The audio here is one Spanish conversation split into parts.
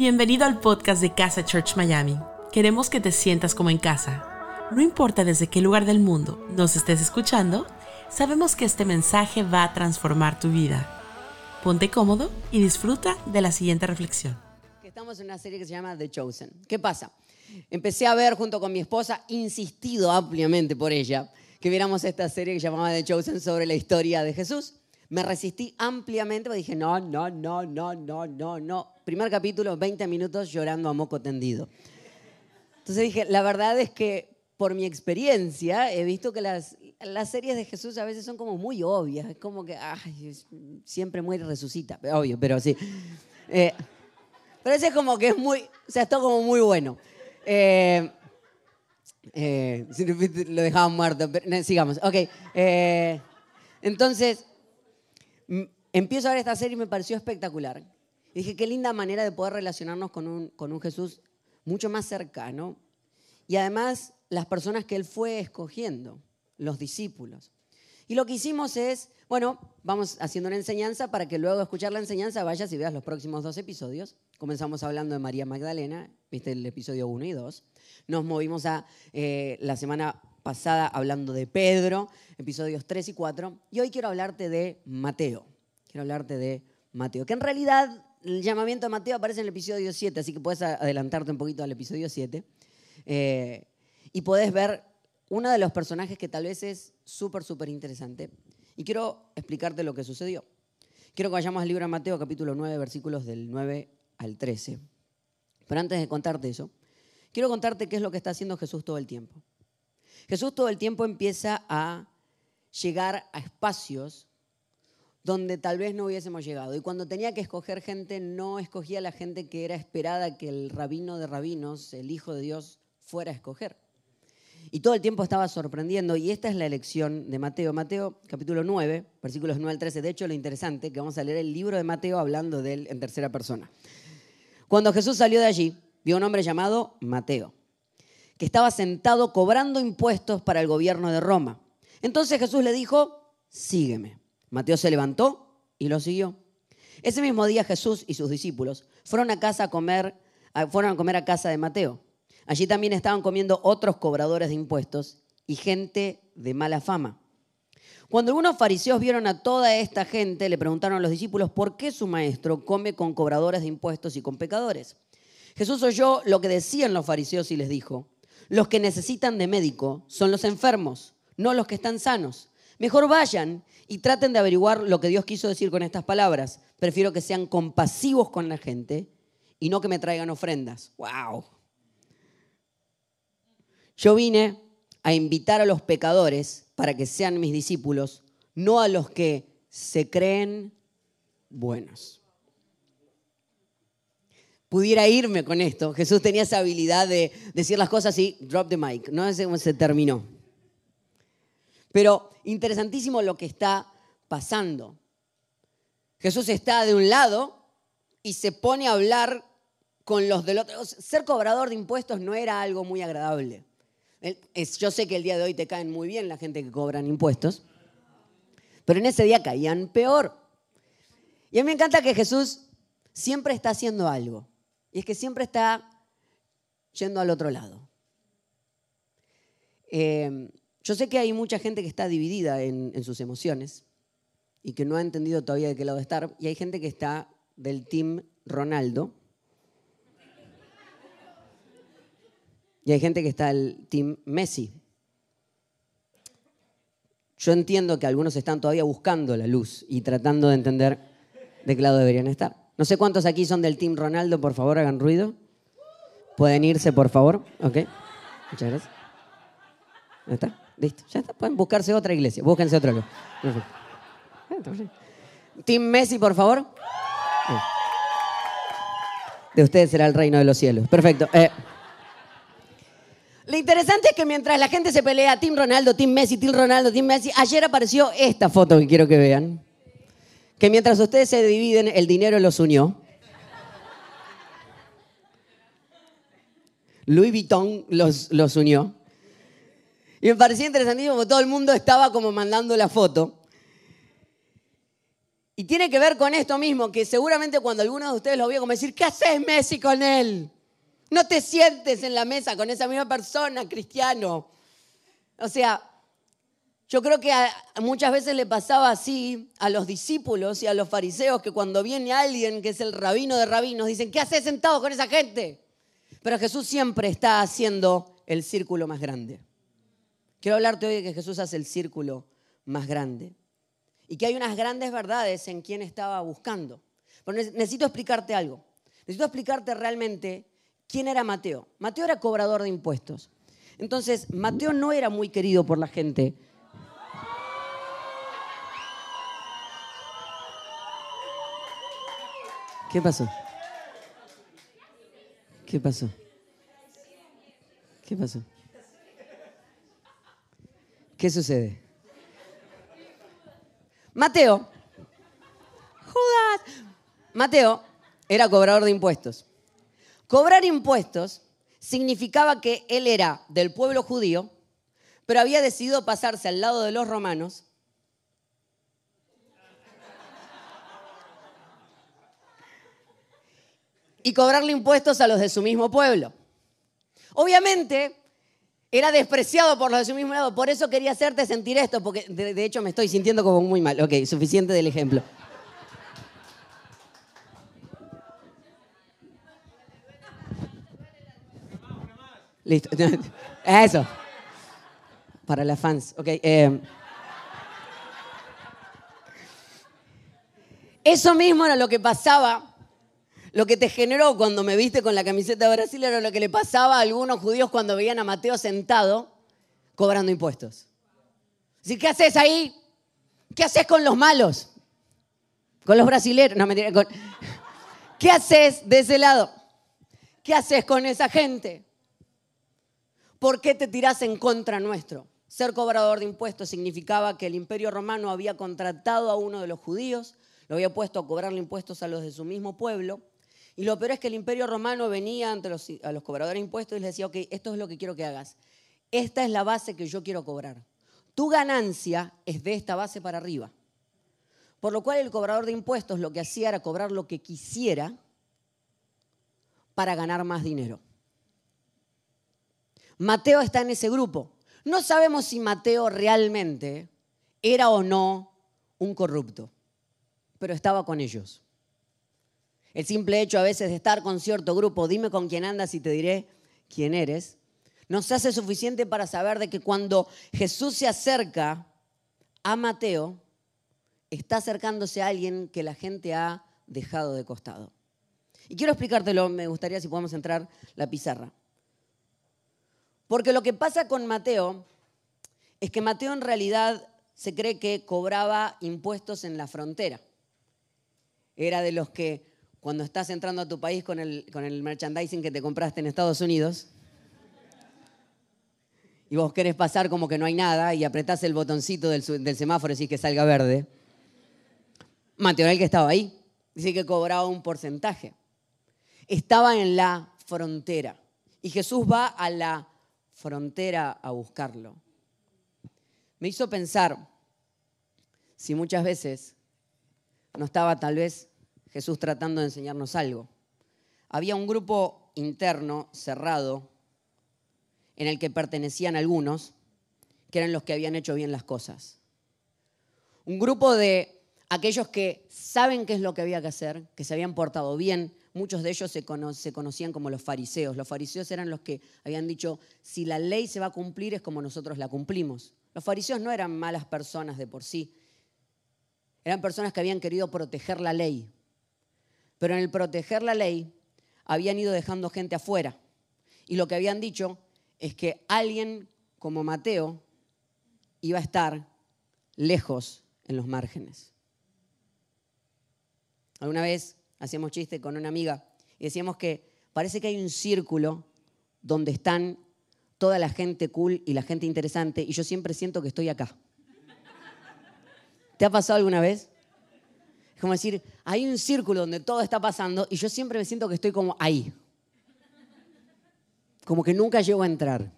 Bienvenido al podcast de Casa Church Miami. Queremos que te sientas como en casa. No importa desde qué lugar del mundo nos estés escuchando, sabemos que este mensaje va a transformar tu vida. Ponte cómodo y disfruta de la siguiente reflexión. Estamos en una serie que se llama The Chosen. ¿Qué pasa? Empecé a ver junto con mi esposa, insistido ampliamente por ella, que viéramos esta serie que llamaba The Chosen sobre la historia de Jesús. Me resistí ampliamente, porque dije, no, no, no, no, no, no, no. Primer capítulo, 20 minutos llorando a moco tendido. Entonces dije, la verdad es que por mi experiencia he visto que las, series de Jesús a veces son como muy obvias. Es como que, ay, siempre muere resucita. Obvio, pero sí. Eh, pero ese es como que es muy, o sea, está como muy bueno. Eh, eh, lo dejaban muerto, pero, sigamos. Ok. entonces, empiezo a ver esta serie y me pareció espectacular. dije, qué linda manera de poder relacionarnos con un, con un Jesús mucho más cercano. Y además, las personas que él fue escogiendo, los discípulos. Y lo que hicimos es, bueno, vamos haciendo una enseñanza para que luego de escuchar la enseñanza vayas y veas los próximos dos episodios. Comenzamos hablando de María Magdalena, viste el episodio 1 y 2. Nos movimos a eh, la semana pasada hablando de Pedro, episodios 3 y 4. Y hoy quiero hablarte de Mateo. Quiero hablarte de Mateo, que en realidad el llamamiento de Mateo aparece en el episodio 7, así que puedes adelantarte un poquito al episodio 7. Eh, y puedes ver uno de los personajes que tal vez es súper, súper interesante. Y quiero explicarte lo que sucedió. Quiero que vayamos al libro de Mateo, capítulo 9, versículos del 9 al 13. Pero antes de contarte eso, quiero contarte qué es lo que está haciendo Jesús todo el tiempo. Jesús todo el tiempo empieza a llegar a espacios donde tal vez no hubiésemos llegado. Y cuando tenía que escoger gente, no escogía la gente que era esperada que el rabino de rabinos, el Hijo de Dios, fuera a escoger. Y todo el tiempo estaba sorprendiendo, y esta es la elección de Mateo. Mateo capítulo 9, versículos 9 al 13. De hecho, lo interesante que vamos a leer el libro de Mateo hablando de él en tercera persona. Cuando Jesús salió de allí, vio un hombre llamado Mateo, que estaba sentado cobrando impuestos para el gobierno de Roma. Entonces Jesús le dijo, sígueme. Mateo se levantó y lo siguió. Ese mismo día Jesús y sus discípulos fueron a casa a comer, fueron a comer a casa de Mateo. Allí también estaban comiendo otros cobradores de impuestos y gente de mala fama. Cuando algunos fariseos vieron a toda esta gente, le preguntaron a los discípulos por qué su maestro come con cobradores de impuestos y con pecadores. Jesús oyó lo que decían los fariseos y les dijo, los que necesitan de médico son los enfermos, no los que están sanos. Mejor vayan y traten de averiguar lo que Dios quiso decir con estas palabras. Prefiero que sean compasivos con la gente y no que me traigan ofrendas. ¡Wow! Yo vine a invitar a los pecadores para que sean mis discípulos, no a los que se creen buenos. Pudiera irme con esto. Jesús tenía esa habilidad de decir las cosas y drop the mic. No sé cómo se terminó. Pero interesantísimo lo que está pasando. Jesús está de un lado y se pone a hablar con los del otro. Ser cobrador de impuestos no era algo muy agradable. Yo sé que el día de hoy te caen muy bien la gente que cobran impuestos, pero en ese día caían peor. Y a mí me encanta que Jesús siempre está haciendo algo. Y es que siempre está yendo al otro lado. Eh, yo sé que hay mucha gente que está dividida en, sus emociones y que no ha entendido todavía de qué lado estar. Y hay gente que está del team Ronaldo. Y hay gente que está del team Messi. Yo entiendo que algunos están todavía buscando la luz y tratando de entender de qué lado deberían estar. No sé cuántos aquí son del team Ronaldo, por favor, hagan ruido. Pueden irse, por favor. Ok. Muchas gracias. ¿Ahí está? Listo, ya está. Pueden buscarse otra iglesia. Búsquense otra. Team Messi, por favor. De ustedes será el reino de los cielos. Perfecto. Eh, lo interesante es que mientras la gente se pelea, Team Ronaldo, Team Messi, Team Ronaldo, Team Messi, ayer apareció esta foto que quiero que vean. Que mientras ustedes se dividen, el dinero los unió. Louis Vuitton los, los unió. Y me parecía interesantísimo porque todo el mundo estaba como mandando la foto. Y tiene que ver con esto mismo, que seguramente cuando alguno de ustedes lo vio como decir, ¿qué haces Messi con él? No te sientes en la mesa con esa misma persona, cristiano. O sea, yo creo que muchas veces le pasaba así a los discípulos y a los fariseos que cuando viene alguien que es el rabino de rabinos dicen, ¿qué haces sentado con esa gente? Pero Jesús siempre está haciendo el círculo más grande. Quiero hablarte hoy de que Jesús hace el círculo más grande y que hay unas grandes verdades en quien estaba buscando. Pero necesito explicarte algo. Necesito explicarte realmente quién era Mateo. Mateo era cobrador de impuestos. Entonces, Mateo no era muy querido por la gente. ¿Qué pasó? ¿Qué pasó? ¿Qué pasó? ¿Qué sucede? Mateo, Judas, Mateo era cobrador de impuestos. Cobrar impuestos significaba que él era del pueblo judío, pero había decidido pasarse al lado de los romanos y cobrarle impuestos a los de su mismo pueblo. Obviamente, era despreciado por los de su mismo lado. Por eso quería hacerte sentir esto, porque de, hecho me estoy sintiendo como muy mal. Ok, suficiente del ejemplo. Listo. Eso. Para las fans. Ok. Eh. Eso mismo era lo que pasaba lo que te generó cuando me viste con la camiseta de Brasil era lo que le pasaba a algunos judíos cuando veían a Mateo sentado cobrando impuestos. ¿qué haces ahí? ¿Qué haces con los malos? Con los brasileños. No, mentira. ¿Qué haces de ese lado? ¿Qué haces con esa gente? ¿Por qué te tirás en contra nuestro? Ser cobrador de impuestos significaba que el imperio romano había contratado a uno de los judíos, lo había puesto a cobrarle impuestos a los de su mismo pueblo, y lo peor es que el imperio romano venía ante los, a los cobradores de impuestos y les decía, ok, esto es lo que quiero que hagas. Esta es la base que yo quiero cobrar. Tu ganancia es de esta base para arriba. Por lo cual el cobrador de impuestos lo que hacía era cobrar lo que quisiera para ganar más dinero. Mateo está en ese grupo. No sabemos si Mateo realmente era o no un corrupto, pero estaba con ellos. El simple hecho a veces de estar con cierto grupo, dime con quién andas y te diré quién eres, nos hace suficiente para saber de que cuando Jesús se acerca a Mateo, está acercándose a alguien que la gente ha dejado de costado. Y quiero explicártelo, me gustaría si podemos entrar la pizarra. Porque lo que pasa con Mateo es que Mateo en realidad se cree que cobraba impuestos en la frontera. Era de los que cuando estás entrando a tu país con el, con el merchandising que te compraste en Estados Unidos y vos querés pasar como que no hay nada y apretás el botoncito del, semáforo y que salga verde. Mateo el que estaba ahí, dice que cobraba un porcentaje. Estaba en la frontera y Jesús va a la frontera a buscarlo. Me hizo pensar si muchas veces no estaba tal vez Jesús tratando de enseñarnos algo. Había un grupo interno, cerrado, en el que pertenecían algunos, que eran los que habían hecho bien las cosas. Un grupo de aquellos que saben qué es lo que había que hacer, que se habían portado bien. Muchos de ellos se, conocían como los fariseos. Los fariseos eran los que habían dicho, si la ley se va a cumplir es como nosotros la cumplimos. Los fariseos no eran malas personas de por sí. Eran personas que habían querido proteger la ley, pero en el proteger la ley habían ido dejando gente afuera. Y lo que habían dicho es que alguien como Mateo iba a estar lejos en los márgenes. Alguna vez hacíamos chiste con una amiga y decíamos que parece que hay un círculo donde están toda la gente cool y la gente interesante y yo siempre siento que estoy acá. ¿Te ha pasado alguna vez? Es como decir, hay un círculo donde todo está pasando y yo siempre me siento que estoy como ahí. Como que nunca llego a entrar.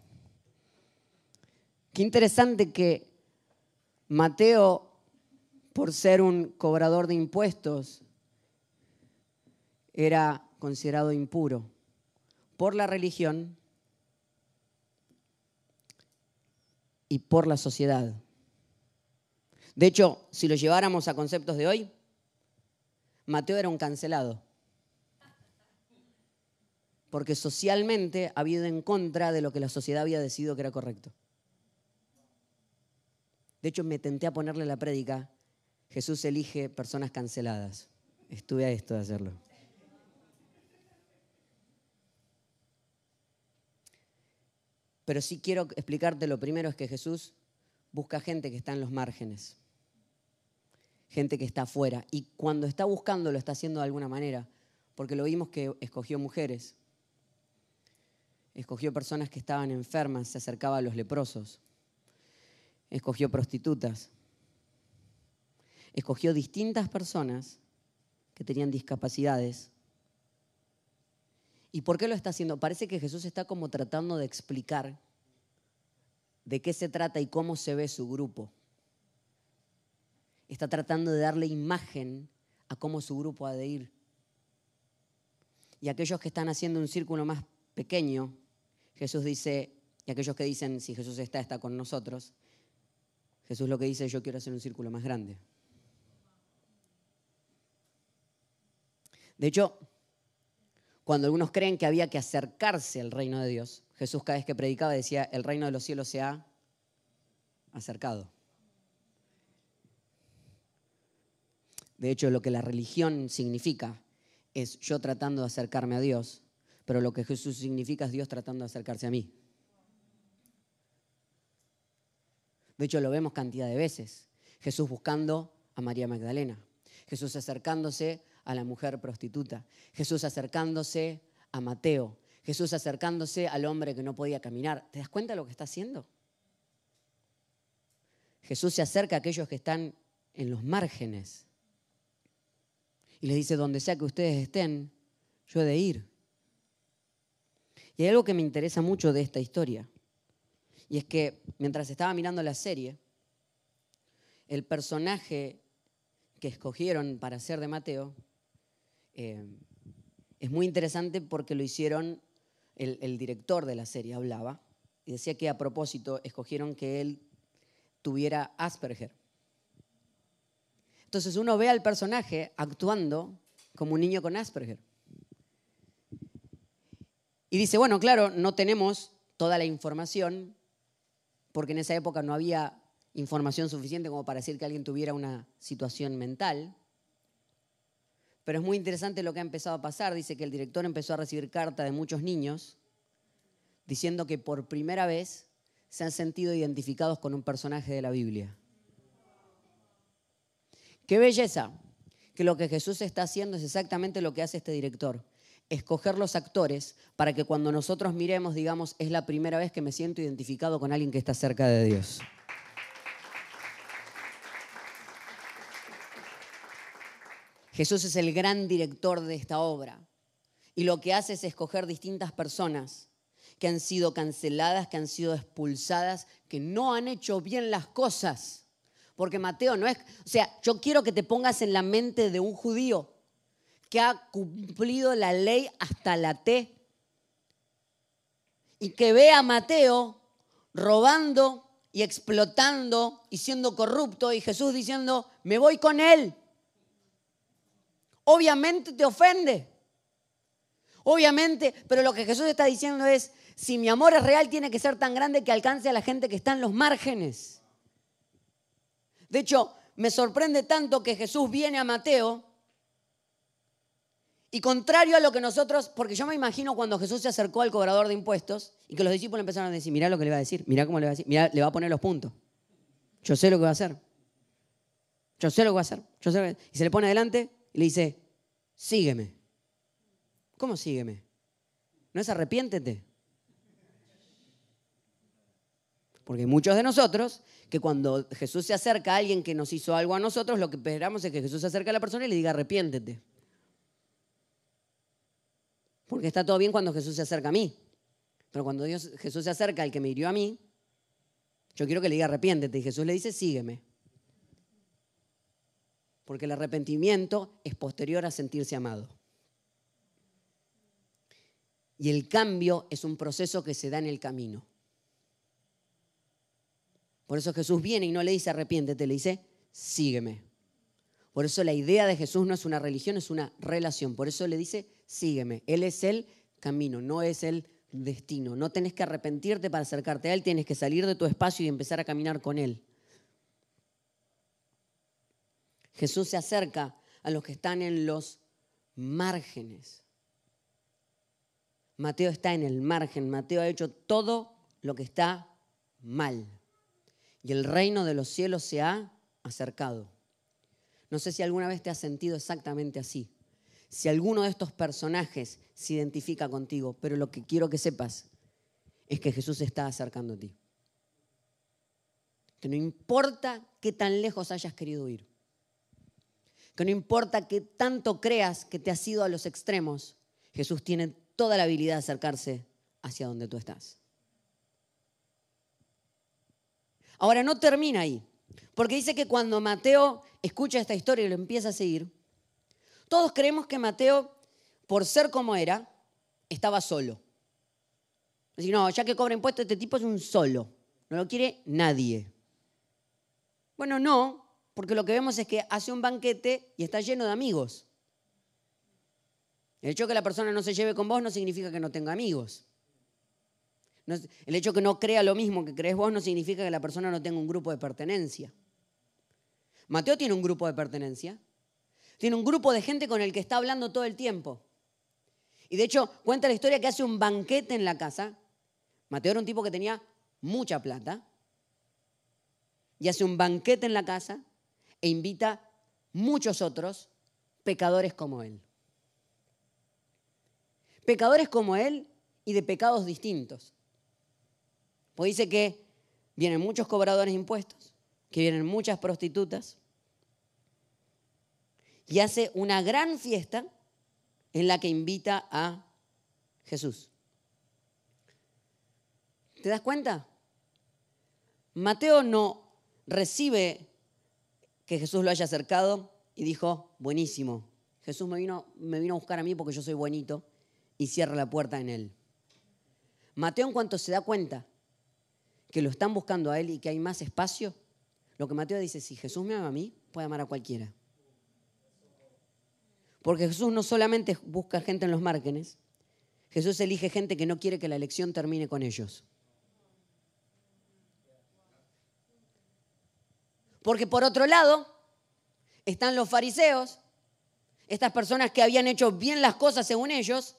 Qué interesante que Mateo por ser un cobrador de impuestos, era considerado impuro por la religión y por la sociedad. De hecho, si lo lleváramos a conceptos de hoy, Mateo era un cancelado. Porque socialmente había ido en contra de lo que la sociedad había decidido que era correcto. De hecho, me tenté a ponerle la prédica, Jesús elige personas canceladas. Estuve a esto de hacerlo. Pero sí quiero explicarte lo primero es que Jesús busca gente que está en los márgenes gente que está afuera. Y cuando está buscando lo está haciendo de alguna manera, porque lo vimos que escogió mujeres, escogió personas que estaban enfermas, se acercaba a los leprosos, escogió prostitutas, escogió distintas personas que tenían discapacidades. ¿Y por qué lo está haciendo? Parece que Jesús está como tratando de explicar de qué se trata y cómo se ve su grupo está tratando de darle imagen a cómo su grupo ha de ir. Y aquellos que están haciendo un círculo más pequeño, Jesús dice, y aquellos que dicen, si Jesús está, está con nosotros, Jesús lo que dice, yo quiero hacer un círculo más grande. De hecho, cuando algunos creen que había que acercarse al reino de Dios, Jesús cada vez que predicaba decía, el reino de los cielos se ha acercado. De hecho, lo que la religión significa es yo tratando de acercarme a Dios, pero lo que Jesús significa es Dios tratando de acercarse a mí. De hecho, lo vemos cantidad de veces. Jesús buscando a María Magdalena. Jesús acercándose a la mujer prostituta. Jesús acercándose a Mateo. Jesús acercándose al hombre que no podía caminar. ¿Te das cuenta de lo que está haciendo? Jesús se acerca a aquellos que están en los márgenes y les dice, donde sea que ustedes estén, yo he de ir. Y hay algo que me interesa mucho de esta historia. Y es que mientras estaba mirando la serie, el personaje que escogieron para ser de Mateo eh, es muy interesante porque lo hicieron, el, el director de la serie hablaba, y decía que a propósito escogieron que él tuviera Asperger. Entonces uno ve al personaje actuando como un niño con Asperger. Y dice, bueno, claro, no tenemos toda la información, porque en esa época no había información suficiente como para decir que alguien tuviera una situación mental. Pero es muy interesante lo que ha empezado a pasar. Dice que el director empezó a recibir cartas de muchos niños diciendo que por primera vez se han sentido identificados con un personaje de la Biblia. Qué belleza que lo que Jesús está haciendo es exactamente lo que hace este director. Escoger los actores para que cuando nosotros miremos digamos, es la primera vez que me siento identificado con alguien que está cerca de Dios. Jesús es el gran director de esta obra y lo que hace es escoger distintas personas que han sido canceladas, que han sido expulsadas, que no han hecho bien las cosas porque Mateo no es, o sea, yo quiero que te pongas en la mente de un judío que ha cumplido la ley hasta la T y que ve a Mateo robando y explotando y siendo corrupto y Jesús diciendo, me voy con él. Obviamente te ofende. Obviamente, pero lo que Jesús está diciendo es, si mi amor es real, tiene que ser tan grande que alcance a la gente que está en los márgenes. De hecho, me sorprende tanto que Jesús viene a Mateo y contrario a lo que nosotros, porque yo me imagino cuando Jesús se acercó al cobrador de impuestos y que los discípulos empezaron a decir, mira lo que le va a decir, mira cómo le va a decir, mira, le va a poner los puntos. Yo sé lo que va a hacer. Yo sé lo que va a hacer. Yo sé Y se le pone adelante y le dice, sígueme. ¿Cómo sígueme? No es arrepiéntete. Porque muchos de nosotros, que cuando Jesús se acerca a alguien que nos hizo algo a nosotros, lo que esperamos es que Jesús se acerque a la persona y le diga arrepiéntete. Porque está todo bien cuando Jesús se acerca a mí. Pero cuando Jesús se acerca al que me hirió a mí, yo quiero que le diga arrepiéntete. Y Jesús le dice, sígueme. porque el arrepentimiento es posterior a sentirse amado. Y el cambio es un proceso que se da en el camino. Por eso Jesús viene y no le dice arrepiéntete, le dice sígueme. Por eso la idea de Jesús no es una religión, es una relación. Por eso le dice sígueme. Él es el camino, no es el destino. No tenés que arrepentirte para acercarte a Él, tienes que salir de tu espacio y empezar a caminar con Él. Jesús se acerca a los que están en los márgenes. Mateo está en el margen. Mateo ha hecho todo lo que está mal. Y el reino de los cielos se ha acercado. No sé si alguna vez te has sentido exactamente así. Si alguno de estos personajes se identifica contigo, pero lo que quiero que sepas es que Jesús se está acercando a ti. Que no importa qué tan lejos hayas querido ir. Que no importa qué tanto creas que te has ido a los extremos, Jesús tiene toda la habilidad de acercarse hacia donde tú estás. Ahora no termina ahí, porque dice que cuando Mateo escucha esta historia y lo empieza a seguir, todos creemos que Mateo, por ser como era, estaba solo. Es decir, no, ya que cobra impuestos, este tipo es un solo. No lo quiere nadie. Bueno, no, porque lo que vemos es que hace un banquete y está lleno de amigos. El hecho de que la persona no se lleve con vos no significa que no tenga amigos. El hecho que no crea lo mismo que crees vos no significa que la persona no tenga un grupo de pertenencia. Mateo tiene un grupo de pertenencia. Tiene un grupo de gente con el que está hablando todo el tiempo. Y de hecho, cuenta la historia que hace un banquete en la casa. Mateo era un tipo que tenía mucha plata. Y hace un banquete en la casa e invita muchos otros pecadores como él. Pecadores como él y de pecados distintos. Pues dice que vienen muchos cobradores de impuestos, que vienen muchas prostitutas, y hace una gran fiesta en la que invita a Jesús. ¿Te das cuenta? Mateo no recibe que Jesús lo haya acercado y dijo, buenísimo, Jesús me vino, me vino a buscar a mí porque yo soy bonito y cierra la puerta en él. Mateo en cuanto se da cuenta que lo están buscando a él y que hay más espacio, lo que Mateo dice, si Jesús me ama a mí, puede amar a cualquiera. Porque Jesús no solamente busca gente en los márgenes, Jesús elige gente que no quiere que la elección termine con ellos. Porque por otro lado están los fariseos, estas personas que habían hecho bien las cosas según ellos,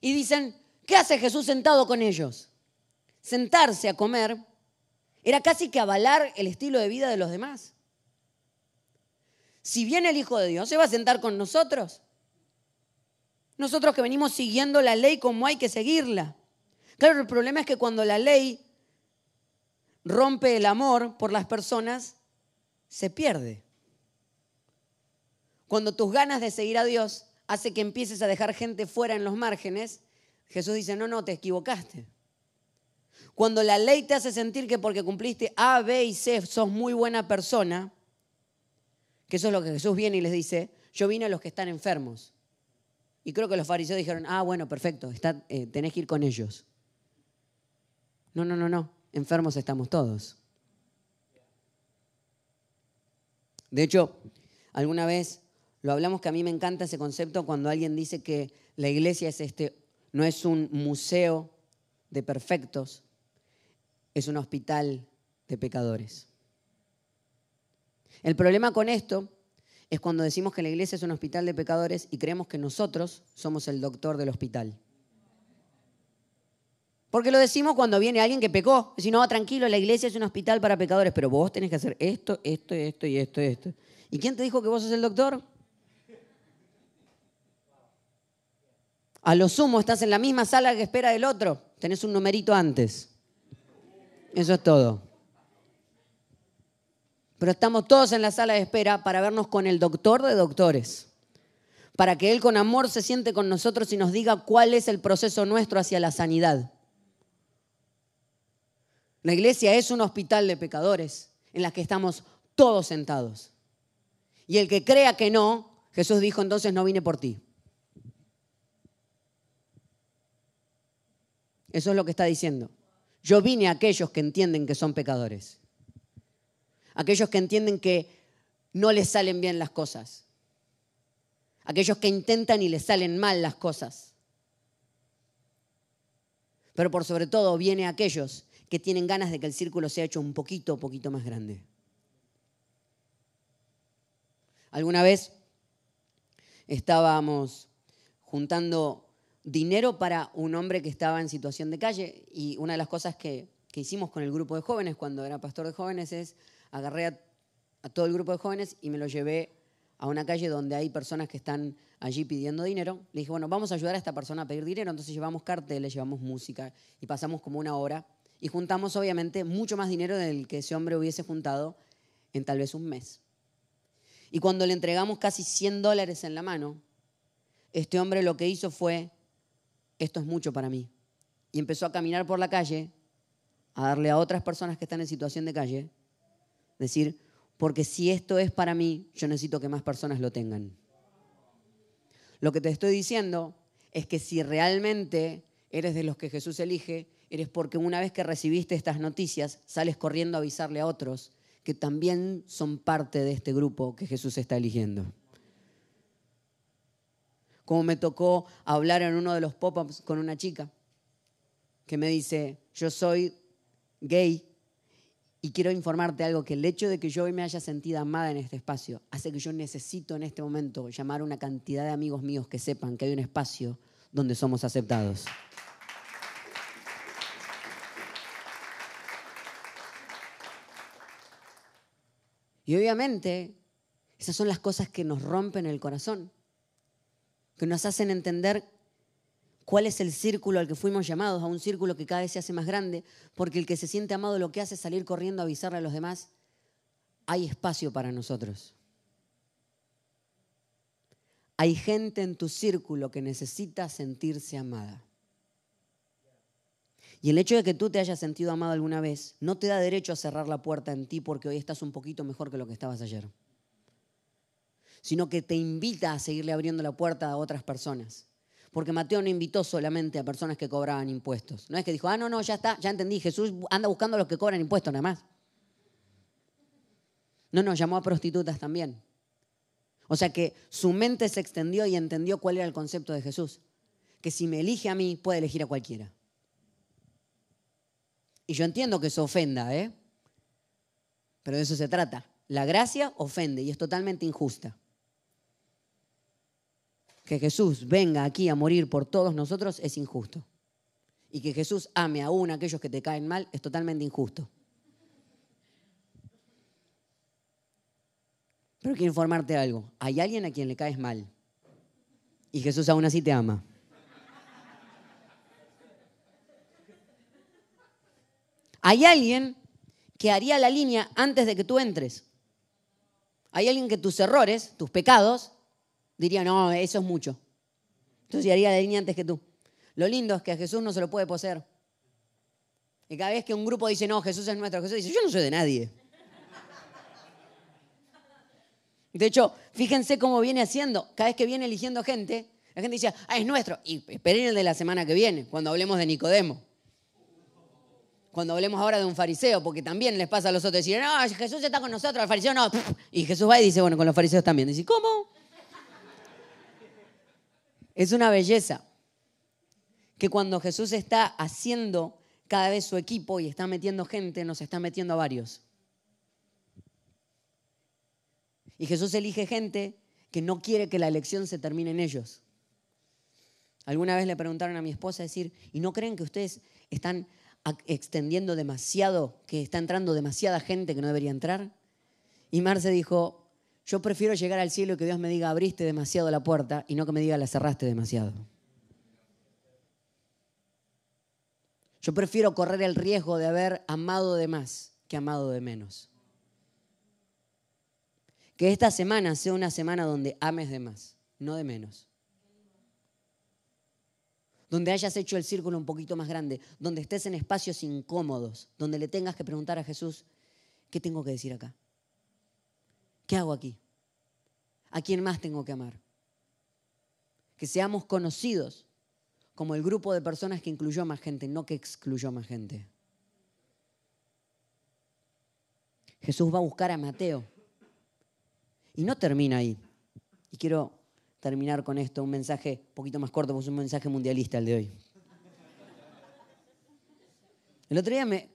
y dicen, ¿qué hace Jesús sentado con ellos? Sentarse a comer era casi que avalar el estilo de vida de los demás. Si viene el Hijo de Dios, ¿se va a sentar con nosotros? Nosotros que venimos siguiendo la ley como hay que seguirla. Claro, el problema es que cuando la ley rompe el amor por las personas, se pierde. Cuando tus ganas de seguir a Dios hace que empieces a dejar gente fuera en los márgenes, Jesús dice, no, no, te equivocaste. Cuando la ley te hace sentir que porque cumpliste A, B y C sos muy buena persona, que eso es lo que Jesús viene y les dice, yo vine a los que están enfermos. Y creo que los fariseos dijeron, ah, bueno, perfecto, eh, tenés que ir con ellos. No, no, no, no, enfermos estamos todos. De hecho, alguna vez lo hablamos que a mí me encanta ese concepto cuando alguien dice que la iglesia es este, no es un museo de perfectos, es un hospital de pecadores. El problema con esto es cuando decimos que la iglesia es un hospital de pecadores y creemos que nosotros somos el doctor del hospital. Porque lo decimos cuando viene alguien que pecó. Si no, tranquilo, la iglesia es un hospital para pecadores, pero vos tenés que hacer esto, esto, esto y esto esto. ¿Y quién te dijo que vos sos el doctor? A lo sumo estás en la misma sala que espera del otro. Tenés un numerito antes. Eso es todo pero estamos todos en la sala de espera para vernos con el doctor de doctores, para que Él con amor se siente con nosotros y nos diga cuál es el proceso nuestro hacia la sanidad. La iglesia es un hospital de pecadores en la que estamos todos sentados. Y el que crea que no, Jesús dijo entonces no vine por ti. Eso es lo que está diciendo. Yo vine a aquellos que entienden que son pecadores. Aquellos que entienden que no les salen bien las cosas. Aquellos que intentan y les salen mal las cosas. Pero por sobre todo viene a aquellos que tienen ganas de que el círculo sea hecho un poquito, poquito más grande. Alguna vez estábamos juntando dinero para un hombre que estaba en situación de calle y una de las cosas que, hicimos con el grupo de jóvenes cuando era pastor de jóvenes es agarré a, a todo el grupo de jóvenes y me lo llevé a una calle donde hay personas que están allí pidiendo dinero. Le dije, bueno, vamos a ayudar a esta persona a pedir dinero. Entonces llevamos carteles, llevamos música y pasamos como una hora y juntamos obviamente mucho más dinero del que ese hombre hubiese juntado en tal vez un mes. Y cuando le entregamos casi 100 dólares en la mano, este hombre lo que hizo fue esto es mucho para mí. Y empezó a caminar por la calle, a darle a otras personas que están en situación de calle, decir, porque si esto es para mí, yo necesito que más personas lo tengan. Lo que te estoy diciendo es que si realmente eres de los que Jesús elige, eres porque una vez que recibiste estas noticias, sales corriendo a avisarle a otros que también son parte de este grupo que Jesús está eligiendo como me tocó hablar en uno de los pop-ups con una chica que me dice, yo soy gay y quiero informarte algo, que el hecho de que yo hoy me haya sentido amada en este espacio hace que yo necesito en este momento llamar a una cantidad de amigos míos que sepan que hay un espacio donde somos aceptados. Y obviamente esas son las cosas que nos rompen el corazón que nos hacen entender cuál es el círculo al que fuimos llamados, a un círculo que cada vez se hace más grande, porque el que se siente amado lo que hace es salir corriendo a avisarle a los demás, hay espacio para nosotros. Hay gente en tu círculo que necesita sentirse amada. Y el hecho de que tú te hayas sentido amado alguna vez no te da derecho a cerrar la puerta en ti porque hoy estás un poquito mejor que lo que estabas ayer sino que te invita a seguirle abriendo la puerta a otras personas. Porque Mateo no invitó solamente a personas que cobraban impuestos. No es que dijo, ah, no, no, ya está, ya entendí, Jesús anda buscando a los que cobran impuestos nada más. No, no, llamó a prostitutas también. O sea que su mente se extendió y entendió cuál era el concepto de Jesús. Que si me elige a mí, puede elegir a cualquiera. Y yo entiendo que eso ofenda, ¿eh? Pero de eso se trata. La gracia ofende y es totalmente injusta que Jesús venga aquí a morir por todos nosotros es injusto. Y que Jesús ame aún a aquellos que te caen mal es totalmente injusto. Pero quiero informarte algo. Hay alguien a quien le caes mal. Y Jesús aún así te ama. Hay alguien que haría la línea antes de que tú entres. Hay alguien que tus errores, tus pecados, diría, no, eso es mucho. Entonces haría la línea antes que tú. Lo lindo es que a Jesús no se lo puede poseer. Y cada vez que un grupo dice, no, Jesús es nuestro, Jesús dice, yo no soy de nadie. De hecho, fíjense cómo viene haciendo. Cada vez que viene eligiendo gente, la gente dice, ah, es nuestro. Y esperen el de la semana que viene, cuando hablemos de Nicodemo. Cuando hablemos ahora de un fariseo, porque también les pasa a los otros decir, no, Jesús está con nosotros, el fariseo no. Y Jesús va y dice, bueno, con los fariseos también. Dice, ¿cómo? Es una belleza que cuando Jesús está haciendo cada vez su equipo y está metiendo gente, nos está metiendo a varios. Y Jesús elige gente que no quiere que la elección se termine en ellos. Alguna vez le preguntaron a mi esposa decir, ¿y no creen que ustedes están extendiendo demasiado, que está entrando demasiada gente que no debería entrar? Y Marce dijo, yo prefiero llegar al cielo y que Dios me diga, abriste demasiado la puerta y no que me diga, la cerraste demasiado. Yo prefiero correr el riesgo de haber amado de más que amado de menos. Que esta semana sea una semana donde ames de más, no de menos. Donde hayas hecho el círculo un poquito más grande, donde estés en espacios incómodos, donde le tengas que preguntar a Jesús, ¿qué tengo que decir acá? ¿Qué hago aquí? ¿A quién más tengo que amar? Que seamos conocidos como el grupo de personas que incluyó más gente, no que excluyó más gente. Jesús va a buscar a Mateo. Y no termina ahí. Y quiero terminar con esto, un mensaje un poquito más corto, pues un mensaje mundialista el de hoy. El otro día me,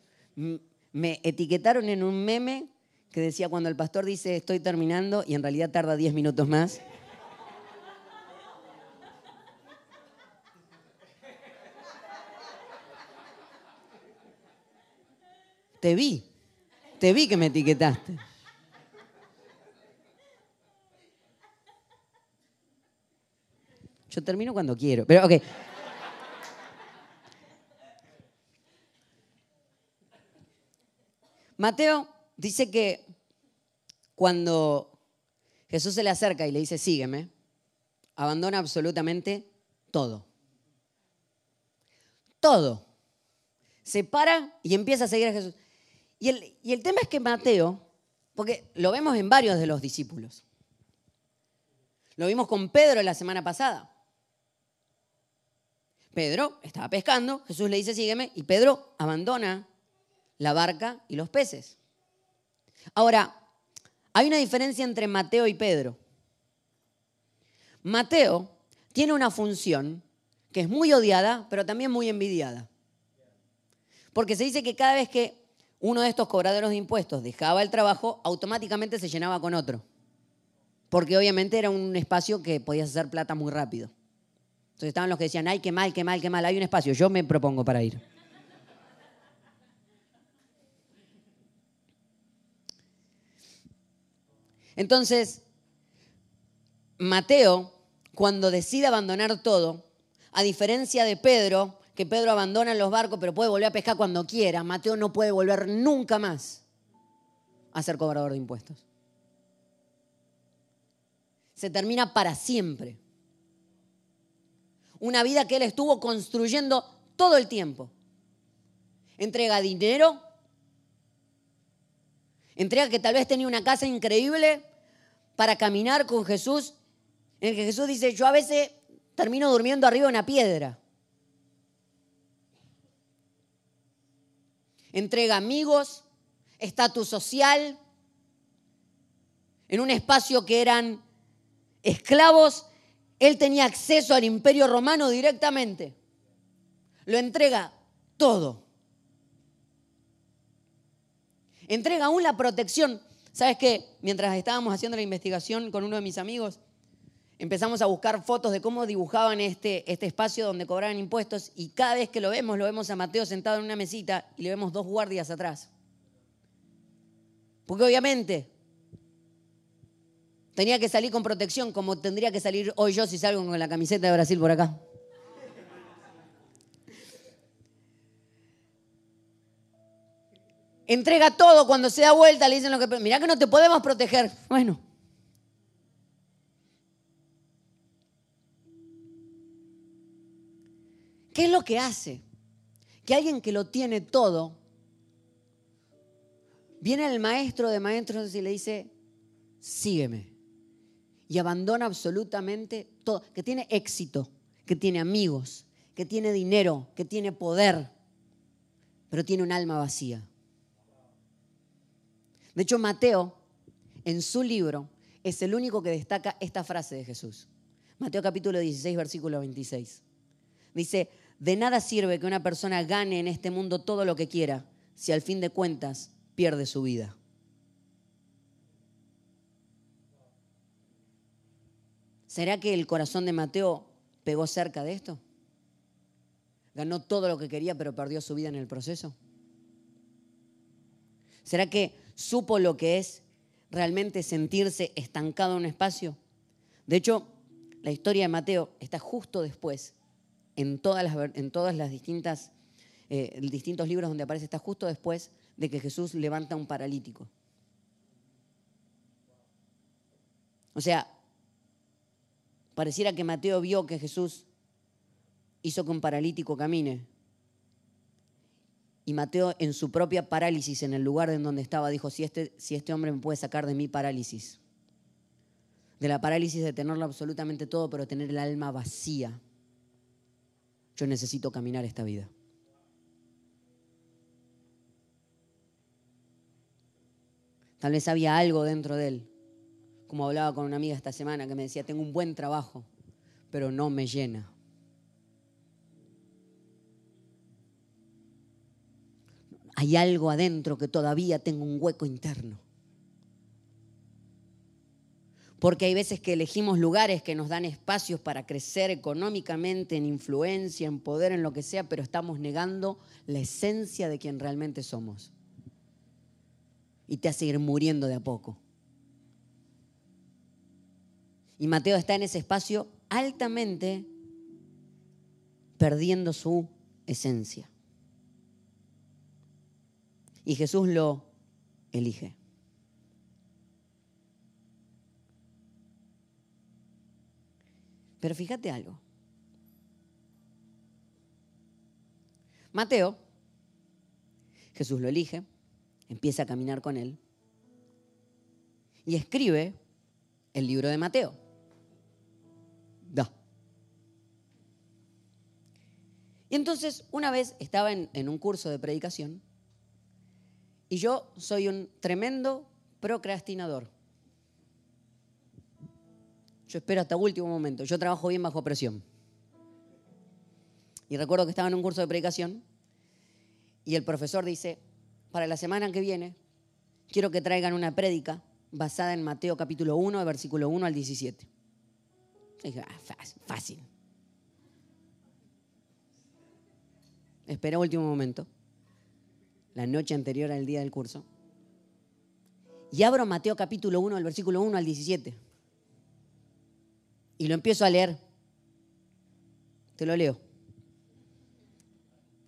me etiquetaron en un meme que decía cuando el pastor dice estoy terminando y en realidad tarda 10 minutos más. Te vi, te vi que me etiquetaste. Yo termino cuando quiero, pero ok. Mateo dice que cuando Jesús se le acerca y le dice, sígueme, abandona absolutamente todo. Todo. Se para y empieza a seguir a Jesús. Y el, y el tema es que Mateo, porque lo vemos en varios de los discípulos, lo vimos con Pedro la semana pasada. Pedro estaba pescando, Jesús le dice sígueme y Pedro abandona la barca y los peces. Ahora, hay una diferencia entre Mateo y Pedro. Mateo tiene una función que es muy odiada, pero también muy envidiada. Porque se dice que cada vez que uno de estos cobradores de impuestos dejaba el trabajo, automáticamente se llenaba con otro. Porque obviamente era un espacio que podías hacer plata muy rápido. Entonces estaban los que decían, ay, qué mal, qué mal, qué mal, hay un espacio, yo me propongo para ir. Entonces, Mateo, cuando decide abandonar todo, a diferencia de Pedro, que Pedro abandona los barcos pero puede volver a pescar cuando quiera, Mateo no puede volver nunca más a ser cobrador de impuestos. Se termina para siempre. Una vida que él estuvo construyendo todo el tiempo. Entrega dinero, entrega que tal vez tenía una casa increíble, para caminar con Jesús, en el que Jesús dice, yo a veces termino durmiendo arriba de una piedra. Entrega amigos, estatus social, en un espacio que eran esclavos, él tenía acceso al imperio romano directamente. Lo entrega todo. Entrega aún la protección ¿Sabes qué? Mientras estábamos haciendo la investigación con uno de mis amigos, empezamos a buscar fotos de cómo dibujaban este, este espacio donde cobraban impuestos y cada vez que lo vemos, lo vemos a Mateo sentado en una mesita y le vemos dos guardias atrás. Porque obviamente tenía que salir con protección como tendría que salir hoy yo si salgo con la camiseta de Brasil por acá. Entrega todo, cuando se da vuelta le dicen lo que... Mirá que no te podemos proteger. Bueno. ¿Qué es lo que hace? Que alguien que lo tiene todo, viene el maestro de maestros y le dice, sígueme. Y abandona absolutamente todo, que tiene éxito, que tiene amigos, que tiene dinero, que tiene poder, pero tiene un alma vacía. De hecho, Mateo, en su libro, es el único que destaca esta frase de Jesús. Mateo capítulo 16, versículo 26. Dice, de nada sirve que una persona gane en este mundo todo lo que quiera si al fin de cuentas pierde su vida. ¿Será que el corazón de Mateo pegó cerca de esto? ¿Ganó todo lo que quería pero perdió su vida en el proceso? ¿Será que supo lo que es realmente sentirse estancado en un espacio. De hecho, la historia de Mateo está justo después, en todas las, distintas, eh, distintos libros donde aparece, está justo después de que Jesús levanta un paralítico. O sea, pareciera que Mateo vio que Jesús hizo que un paralítico camine, y Mateo en su propia parálisis, en el lugar en donde estaba, dijo, si este, si este hombre me puede sacar de mi parálisis, de la parálisis de tenerlo absolutamente todo, pero tener el alma vacía. Yo necesito caminar esta vida. Tal vez había algo dentro de él. Como hablaba con una amiga esta semana que me decía, tengo un buen trabajo, pero no me llena. Hay algo adentro que todavía tengo un hueco interno. Porque hay veces que elegimos lugares que nos dan espacios para crecer económicamente, en influencia, en poder, en lo que sea, pero estamos negando la esencia de quien realmente somos. Y te hace ir muriendo de a poco. Y Mateo está en ese espacio altamente perdiendo su esencia. Y Jesús lo elige. Pero fíjate algo. Mateo, Jesús lo elige, empieza a caminar con él y escribe el libro de Mateo. Da. Y entonces, una vez estaba en, en, un curso de predicación y yo soy un tremendo procrastinador. Yo espero hasta último momento. Yo trabajo bien bajo presión. Y recuerdo que estaba en un curso de predicación y el profesor dice, para la semana que viene, quiero que traigan una prédica basada en Mateo capítulo 1, versículo 1 al 17. Y dije, ah, fácil. Esperé último momento, la noche anterior al día del curso, y abro Mateo capítulo 1, el versículo 1 al 17 y lo empiezo a leer. Te lo leo.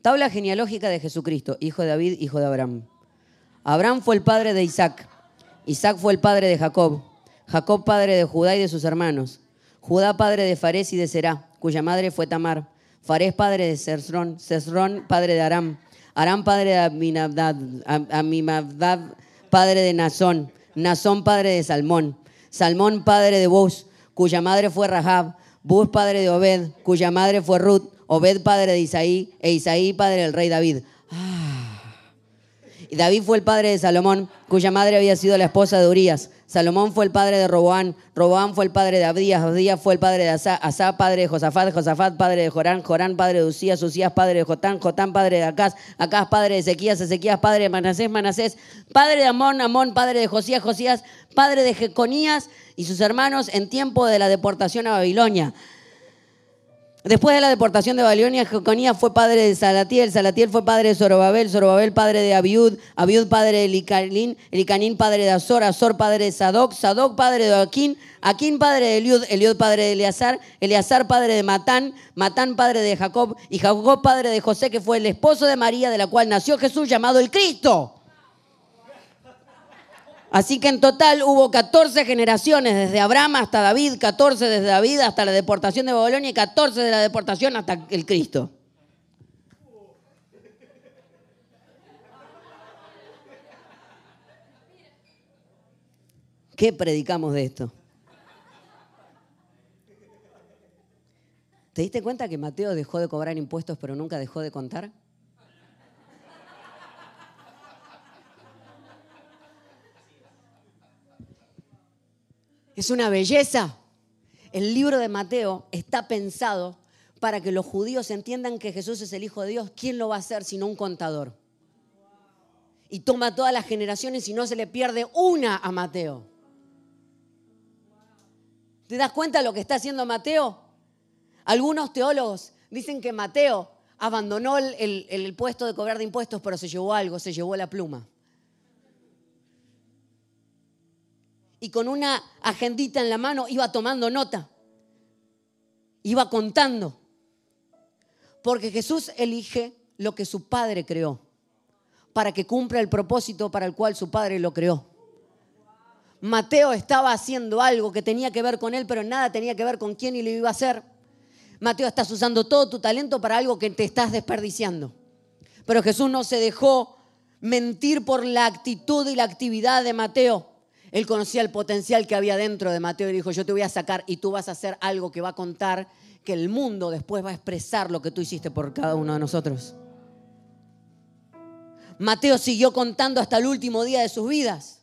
Tabla genealógica de Jesucristo, hijo de David, hijo de Abraham. Abraham fue el padre de Isaac. Isaac fue el padre de Jacob. Jacob padre de Judá y de sus hermanos. Judá padre de Fares y de Será, cuya madre fue Tamar. Farés padre de Sesrón. Sesrón padre de Aram. Aram padre de Aminadab. Aminadab padre de Nazón. Nazón padre de Salmón. Salmón padre de Boz cuya madre fue Rahab, Bus padre de Obed, cuya madre fue Ruth, Obed padre de Isaí, e Isaí padre del rey David. Ah. David fue el padre de Salomón, cuya madre había sido la esposa de Urias. Salomón fue el padre de Roboán, Roboán fue el padre de Abdías, Abdías fue el padre de Asa, Asa padre de Josafat, Josafat padre de Jorán, Jorán padre de Usías, Usías padre de Jotán, Jotán padre de Acaz, Acaz padre de Ezequías, Ezequías padre de Manasés, Manasés padre de Amón, Amón padre de Josías, Josías padre de Jeconías y sus hermanos en tiempo de la deportación a Babilonia. Después de la deportación de Babilonia, Jeconías fue padre de Salatiel, Salatiel fue padre de Zorobabel, Zorobabel padre de Abiud, Abiud padre de Elicanín, Elicanín padre de Azor, Azor padre de Sadoc, Sadoc padre de Aquín, Aquín padre de Eliud, Eliud padre de Eleazar, Eleazar padre de Matán, Matán padre de Jacob y Jacob padre de José, que fue el esposo de María, de la cual nació Jesús llamado el Cristo. Así que en total hubo 14 generaciones, desde Abraham hasta David, 14 desde David hasta la deportación de Babilonia y 14 de la deportación hasta el Cristo. ¿Qué predicamos de esto? ¿Te diste cuenta que Mateo dejó de cobrar impuestos pero nunca dejó de contar? Una belleza. El libro de Mateo está pensado para que los judíos entiendan que Jesús es el Hijo de Dios. ¿Quién lo va a hacer sino un contador? Y toma todas las generaciones y no se le pierde una a Mateo. ¿Te das cuenta de lo que está haciendo Mateo? Algunos teólogos dicen que Mateo abandonó el, el puesto de cobrar de impuestos, pero se llevó algo, se llevó la pluma. Y con una agendita en la mano iba tomando nota, iba contando. Porque Jesús elige lo que su Padre creó, para que cumpla el propósito para el cual su Padre lo creó. Mateo estaba haciendo algo que tenía que ver con él, pero nada tenía que ver con quién y lo iba a hacer. Mateo, estás usando todo tu talento para algo que te estás desperdiciando. Pero Jesús no se dejó mentir por la actitud y la actividad de Mateo Él conocía el potencial que había dentro de Mateo y dijo, yo te voy a sacar y tú vas a hacer algo que va a contar que el mundo después va a expresar lo que tú hiciste por cada uno de nosotros. Mateo siguió contando hasta el último día de sus vidas.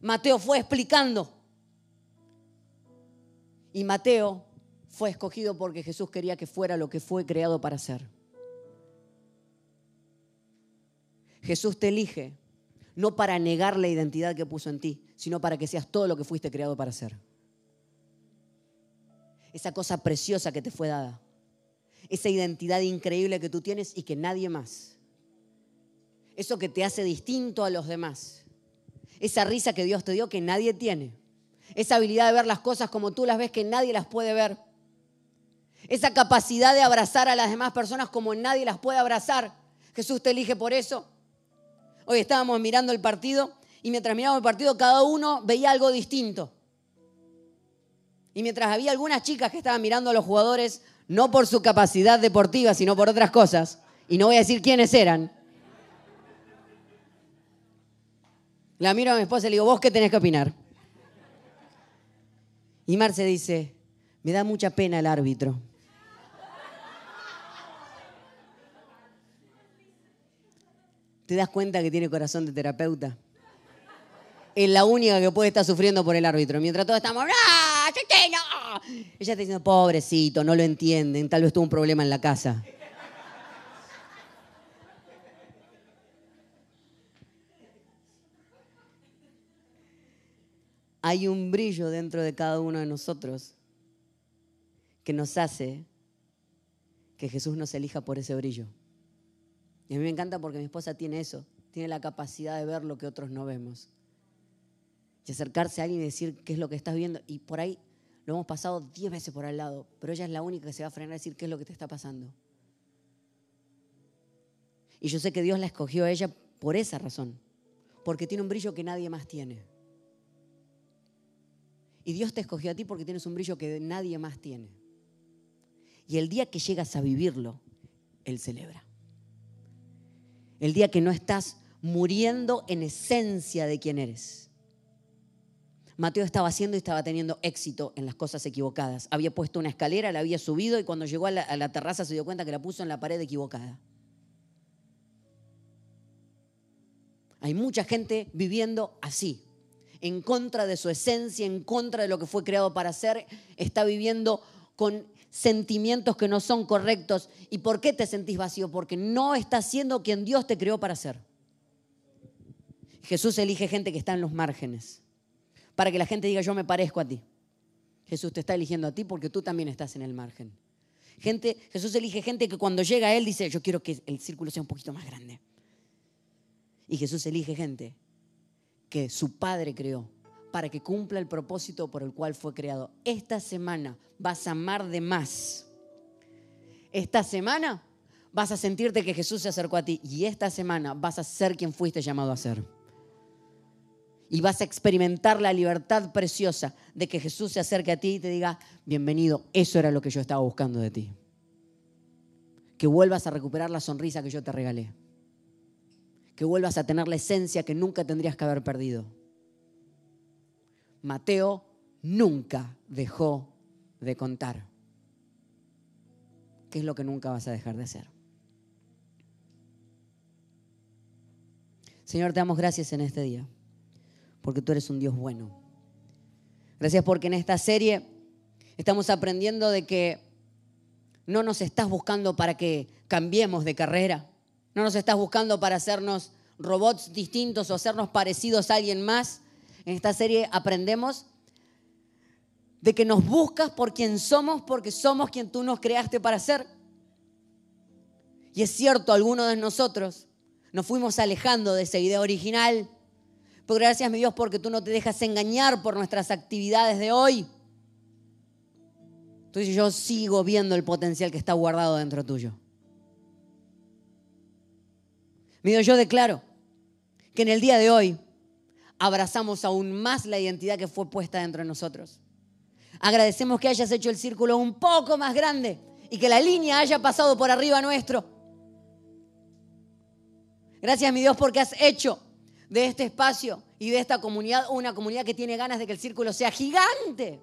Mateo fue explicando. Y Mateo fue escogido porque Jesús quería que fuera lo que fue creado para ser. Jesús te elige no para negar la identidad que puso en ti, sino para que seas todo lo que fuiste creado para ser. Esa cosa preciosa que te fue dada. Esa identidad increíble que tú tienes y que nadie más. Eso que te hace distinto a los demás. Esa risa que Dios te dio que nadie tiene. Esa habilidad de ver las cosas como tú las ves que nadie las puede ver. Esa capacidad de abrazar a las demás personas como nadie las puede abrazar. Jesús te elige por eso. Hoy estábamos mirando el partido y mientras mirábamos el partido cada uno veía algo distinto. Y mientras había algunas chicas que estaban mirando a los jugadores, no por su capacidad deportiva, sino por otras cosas, y no voy a decir quiénes eran, la miro a mi esposa y le digo, ¿vos qué tenés que opinar? Y Marce dice, me da mucha pena el árbitro. ¿Te das cuenta que tiene corazón de terapeuta? Es la única que puede estar sufriendo por el árbitro. Mientras todos estamos, ¡ah! no! Ella está diciendo, pobrecito, no lo entienden, tal vez tuvo un problema en la casa. Hay un brillo dentro de cada uno de nosotros que nos hace que Jesús nos elija por ese brillo. Y a mí me encanta porque mi esposa tiene eso, tiene la capacidad de ver lo que otros no vemos. Y acercarse a alguien y decir qué es lo que estás viendo. Y por ahí lo hemos pasado diez veces por al lado, pero ella es la única que se va a frenar a decir qué es lo que te está pasando. Y yo sé que Dios la escogió a ella por esa razón, porque tiene un brillo que nadie más tiene. Y Dios te escogió a ti porque tienes un brillo que nadie más tiene. Y el día que llegas a vivirlo, Él celebra. El día que no estás muriendo en esencia de quién eres. Mateo estaba haciendo y estaba teniendo éxito en las cosas equivocadas. Había puesto una escalera, la había subido y cuando llegó a la, terraza se dio cuenta que la puso en la pared equivocada. Hay mucha gente viviendo así, en contra de su esencia, en contra de lo que fue creado para ser, está viviendo con sentimientos que no son correctos. ¿Y por qué te sentís vacío? Porque no estás siendo quien Dios te creó para ser. Jesús elige gente que está en los márgenes, para que la gente diga, yo me parezco a ti. Jesús te está eligiendo a ti porque tú también estás en el margen. Gente, Jesús elige gente que cuando llega a Él dice, yo quiero que el círculo sea un poquito más grande. Y Jesús elige gente que su Padre creó para que cumpla el propósito por el cual fue creado. Esta semana vas a amar de más. Esta semana vas a sentirte que Jesús se acercó a ti y esta semana vas a ser quien fuiste llamado a ser. Y vas a experimentar la libertad preciosa de que Jesús se acerque a ti y te diga, bienvenido, eso era lo que yo estaba buscando de ti. Que vuelvas a recuperar la sonrisa que yo te regalé. Que vuelvas a tener la esencia que nunca tendrías que haber perdido Mateo nunca dejó de contar. ¿Qué es lo que nunca vas a dejar de hacer? Señor, te damos gracias en este día, porque tú eres un Dios bueno. Gracias porque en esta serie estamos aprendiendo de que no nos estás buscando para que cambiemos de carrera, no nos estás buscando para hacernos robots distintos o hacernos parecidos a alguien más, en esta serie aprendemos de que nos buscas por quien somos, porque somos quien tú nos creaste para ser. Y es cierto, algunos de nosotros nos fuimos alejando de esa idea original. Pero gracias, mi Dios, porque tú no te dejas engañar por nuestras actividades de hoy. Entonces yo sigo viendo el potencial que está guardado dentro tuyo. Mi Dios, yo declaro que en el día de hoy abrazamos aún más la identidad que fue puesta dentro de nosotros. Agradecemos que hayas hecho el círculo un poco más grande y que la línea haya pasado por arriba nuestro. Gracias, mi Dios, porque has hecho de este espacio y de esta comunidad, una comunidad que tiene ganas de que el círculo sea gigante.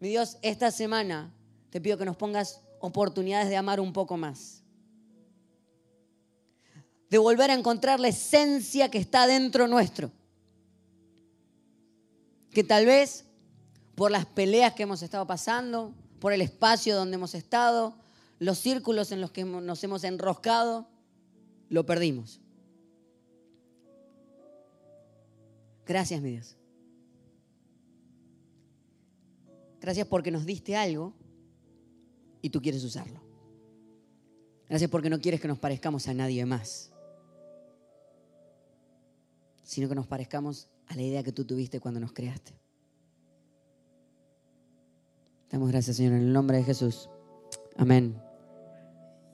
Mi Dios, esta semana te pido que nos pongas oportunidades de amar un poco más. De volver a encontrar la esencia que está dentro nuestro. Que tal vez por las peleas que hemos estado pasando, por el espacio donde hemos estado, los círculos en los que nos hemos enroscado, lo perdimos. Gracias, mi Dios. Gracias porque nos diste algo y tú quieres usarlo. Gracias porque no quieres que nos parezcamos a nadie más, sino que nos parezcamos a la idea que tú tuviste cuando nos creaste. Damos gracias, Señor, en el nombre de Jesús. Amén.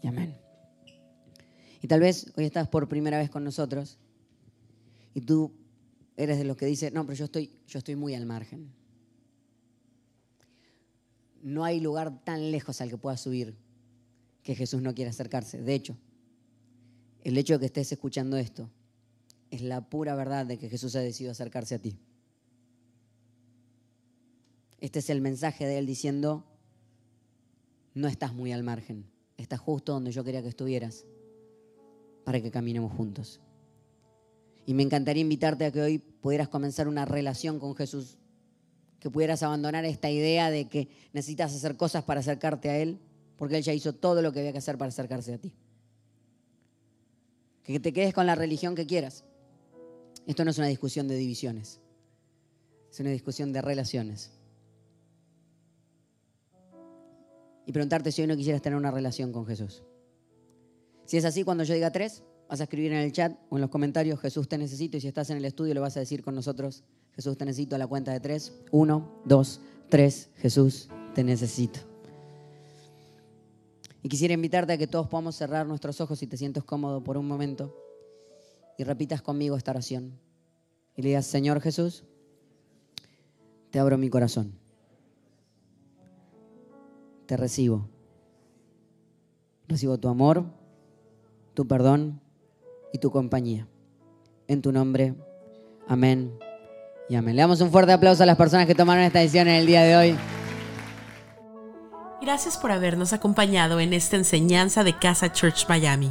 Y amén. Y tal vez hoy estás por primera vez con nosotros y tú eres de los que dice, no, pero yo estoy, yo estoy muy al margen. No hay lugar tan lejos al que puedas subir que Jesús no quiera acercarse. De hecho, el hecho de que estés escuchando esto es la pura verdad de que Jesús ha decidido acercarse a ti. Este es el mensaje de Él diciendo, no estás muy al margen, estás justo donde yo quería que estuvieras para que caminemos juntos. Y me encantaría invitarte a que hoy pudieras comenzar una relación con Jesús, que pudieras abandonar esta idea de que necesitas hacer cosas para acercarte a Él, porque Él ya hizo todo lo que había que hacer para acercarse a ti. Que te quedes con la religión que quieras. Esto no es una discusión de divisiones, es una discusión de relaciones. Y preguntarte si hoy no quisieras tener una relación con Jesús. Si es así, cuando yo diga tres, vas a escribir en el chat o en los comentarios, Jesús te necesito, y si estás en el estudio lo vas a decir con nosotros, Jesús te necesito a la cuenta de tres. Uno, dos, tres, Jesús te necesito. Y quisiera invitarte a que todos podamos cerrar nuestros ojos si te sientes cómodo por un momento y repitas conmigo esta oración. Y le digas, Señor Jesús, te abro mi corazón. Te recibo. Recibo tu amor tu perdón y tu compañía. En tu nombre, amén y amén. Le damos un fuerte aplauso a las personas que tomaron esta decisión en el día de hoy. Gracias por habernos acompañado en esta enseñanza de Casa Church Miami.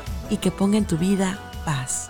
y que ponga en tu vida paz.